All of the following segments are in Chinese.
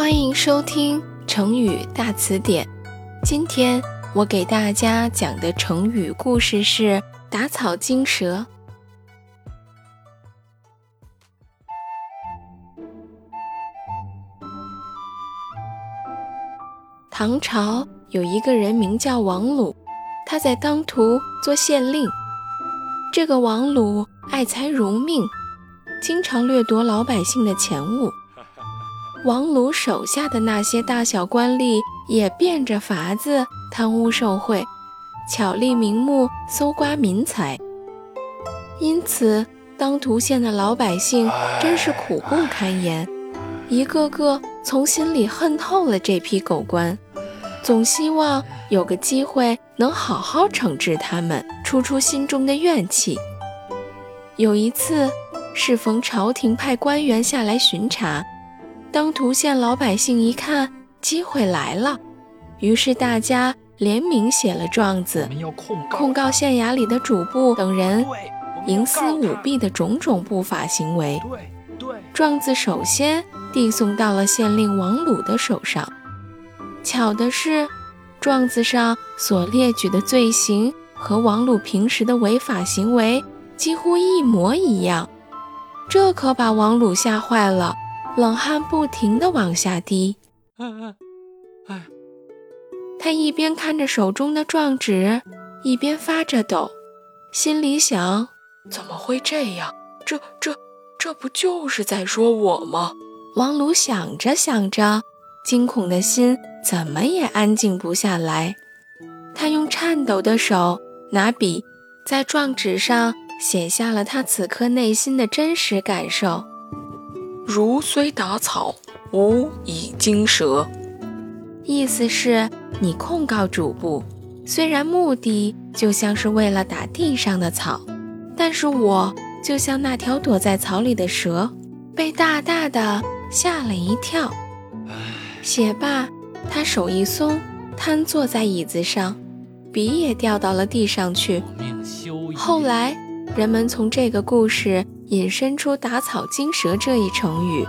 欢迎收听成语大词典。今天我给大家讲的成语故事是“打草惊蛇”。唐朝有一个人名叫王鲁，他在当涂做县令。这个王鲁爱财如命，经常掠夺老百姓的钱物。王鲁手下的那些大小官吏也变着法子贪污受贿，巧立名目搜刮民财。因此，当涂县的老百姓真是苦不堪言，一个个从心里恨透了这批狗官，总希望有个机会能好好惩治他们，出出心中的怨气。有一次，适逢朝廷派官员下来巡查。当涂县老百姓一看机会来了，于是大家联名写了状子，控告县衙里的主簿等人营私舞弊的种种不法行为。状子首先递送到了县令王鲁的手上。巧的是，状子上所列举的罪行和王鲁平时的违法行为几乎一模一样，这可把王鲁吓坏了。冷汗不停地往下滴，他一边看着手中的状纸，一边发着抖，心里想：怎么会这样？这、这、这不就是在说我吗？王鲁想着想着，惊恐的心怎么也安静不下来。他用颤抖的手拿笔，在状纸上写下了他此刻内心的真实感受。如虽打草，无以惊蛇。意思是，你控告主簿，虽然目的就像是为了打地上的草，但是我就像那条躲在草里的蛇，被大大的吓了一跳。写罢，他手一松，瘫坐在椅子上，笔也掉到了地上去。后来，人们从这个故事。引申出“打草惊蛇”这一成语，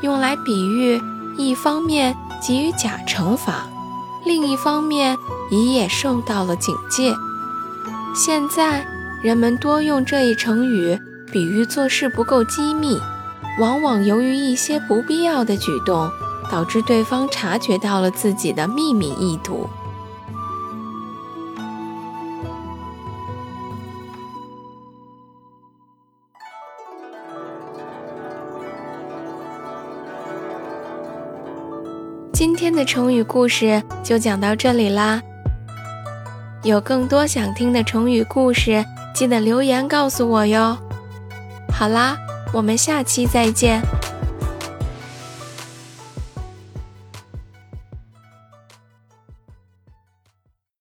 用来比喻一方面给予假惩罚，另一方面乙也受到了警戒。现在人们多用这一成语比喻做事不够机密，往往由于一些不必要的举动，导致对方察觉到了自己的秘密意图。今天的成语故事就讲到这里啦。有更多想听的成语故事，记得留言告诉我哟。好啦，我们下期再见。